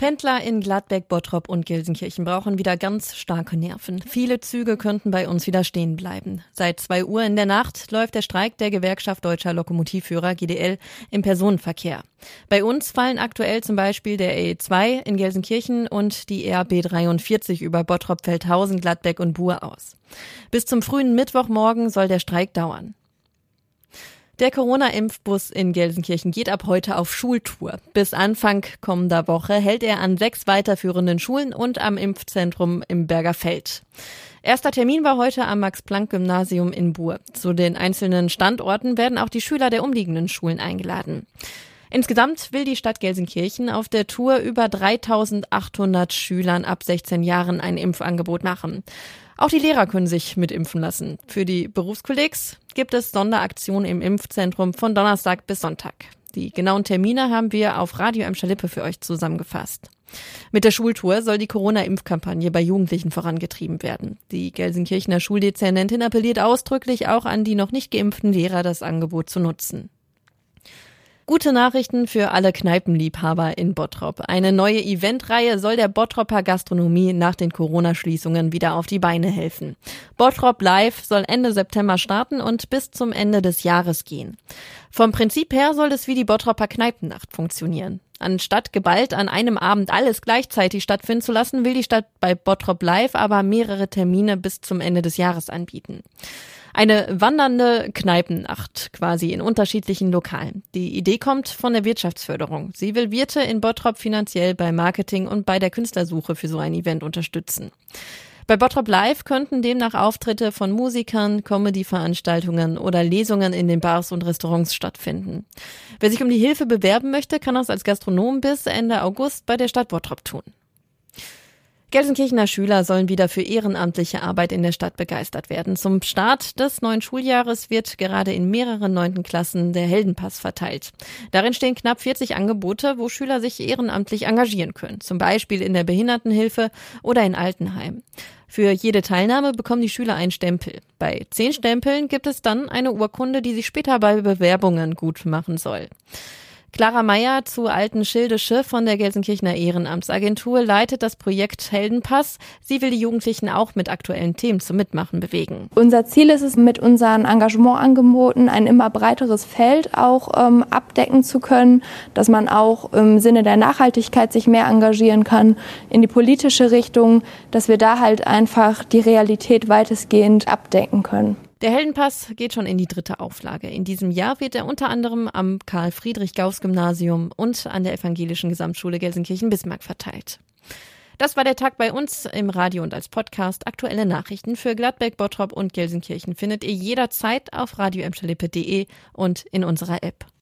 Pendler in Gladbeck, Bottrop und Gelsenkirchen brauchen wieder ganz starke Nerven. Viele Züge könnten bei uns wieder stehen bleiben. Seit zwei Uhr in der Nacht läuft der Streik der Gewerkschaft Deutscher Lokomotivführer GDL im Personenverkehr. Bei uns fallen aktuell zum Beispiel der E2 in Gelsenkirchen und die RB 43 über Bottrop, Feldhausen, Gladbeck und Buhr aus. Bis zum frühen Mittwochmorgen soll der Streik dauern. Der Corona-Impfbus in Gelsenkirchen geht ab heute auf Schultour. Bis Anfang kommender Woche hält er an sechs weiterführenden Schulen und am Impfzentrum im Berger Feld. Erster Termin war heute am Max-Planck-Gymnasium in Buhr. Zu den einzelnen Standorten werden auch die Schüler der umliegenden Schulen eingeladen. Insgesamt will die Stadt Gelsenkirchen auf der Tour über 3800 Schülern ab 16 Jahren ein Impfangebot machen. Auch die Lehrer können sich mitimpfen lassen. Für die Berufskollegs gibt es Sonderaktionen im Impfzentrum von Donnerstag bis Sonntag. Die genauen Termine haben wir auf Radio Emscher Lippe für euch zusammengefasst. Mit der Schultour soll die Corona-Impfkampagne bei Jugendlichen vorangetrieben werden. Die Gelsenkirchener Schuldezernentin appelliert ausdrücklich auch an die noch nicht geimpften Lehrer, das Angebot zu nutzen. Gute Nachrichten für alle Kneipenliebhaber in Bottrop. Eine neue Eventreihe soll der Bottropper Gastronomie nach den Corona-Schließungen wieder auf die Beine helfen. Bottrop Live soll Ende September starten und bis zum Ende des Jahres gehen. Vom Prinzip her soll es wie die Bottropper Kneipennacht funktionieren. Anstatt geballt an einem Abend alles gleichzeitig stattfinden zu lassen, will die Stadt bei Bottrop Live aber mehrere Termine bis zum Ende des Jahres anbieten. Eine wandernde Kneipennacht quasi in unterschiedlichen Lokalen. Die Idee kommt von der Wirtschaftsförderung. Sie will Wirte in Bottrop finanziell bei Marketing und bei der Künstlersuche für so ein Event unterstützen. Bei Bottrop Live könnten demnach Auftritte von Musikern, Comedy-Veranstaltungen oder Lesungen in den Bars und Restaurants stattfinden. Wer sich um die Hilfe bewerben möchte, kann das als Gastronom bis Ende August bei der Stadt Bottrop tun. Gelsenkirchener Schüler sollen wieder für ehrenamtliche Arbeit in der Stadt begeistert werden. Zum Start des neuen Schuljahres wird gerade in mehreren neunten Klassen der Heldenpass verteilt. Darin stehen knapp 40 Angebote, wo Schüler sich ehrenamtlich engagieren können. Zum Beispiel in der Behindertenhilfe oder in Altenheim. Für jede Teilnahme bekommen die Schüler einen Stempel. Bei zehn Stempeln gibt es dann eine Urkunde, die sich später bei Bewerbungen gut machen soll. Clara Meyer zu Alten Schildische von der Gelsenkirchener Ehrenamtsagentur leitet das Projekt Heldenpass. Sie will die Jugendlichen auch mit aktuellen Themen zum Mitmachen bewegen. Unser Ziel ist es, mit unseren Engagementangeboten ein immer breiteres Feld auch ähm, abdecken zu können, dass man auch im Sinne der Nachhaltigkeit sich mehr engagieren kann in die politische Richtung, dass wir da halt einfach die Realität weitestgehend abdecken können. Der Heldenpass geht schon in die dritte Auflage. In diesem Jahr wird er unter anderem am Karl-Friedrich-Gauss-Gymnasium und an der Evangelischen Gesamtschule Gelsenkirchen-Bismarck verteilt. Das war der Tag bei uns im Radio und als Podcast. Aktuelle Nachrichten für Gladbeck, Bottrop und Gelsenkirchen findet ihr jederzeit auf radioemschalippe.de und in unserer App.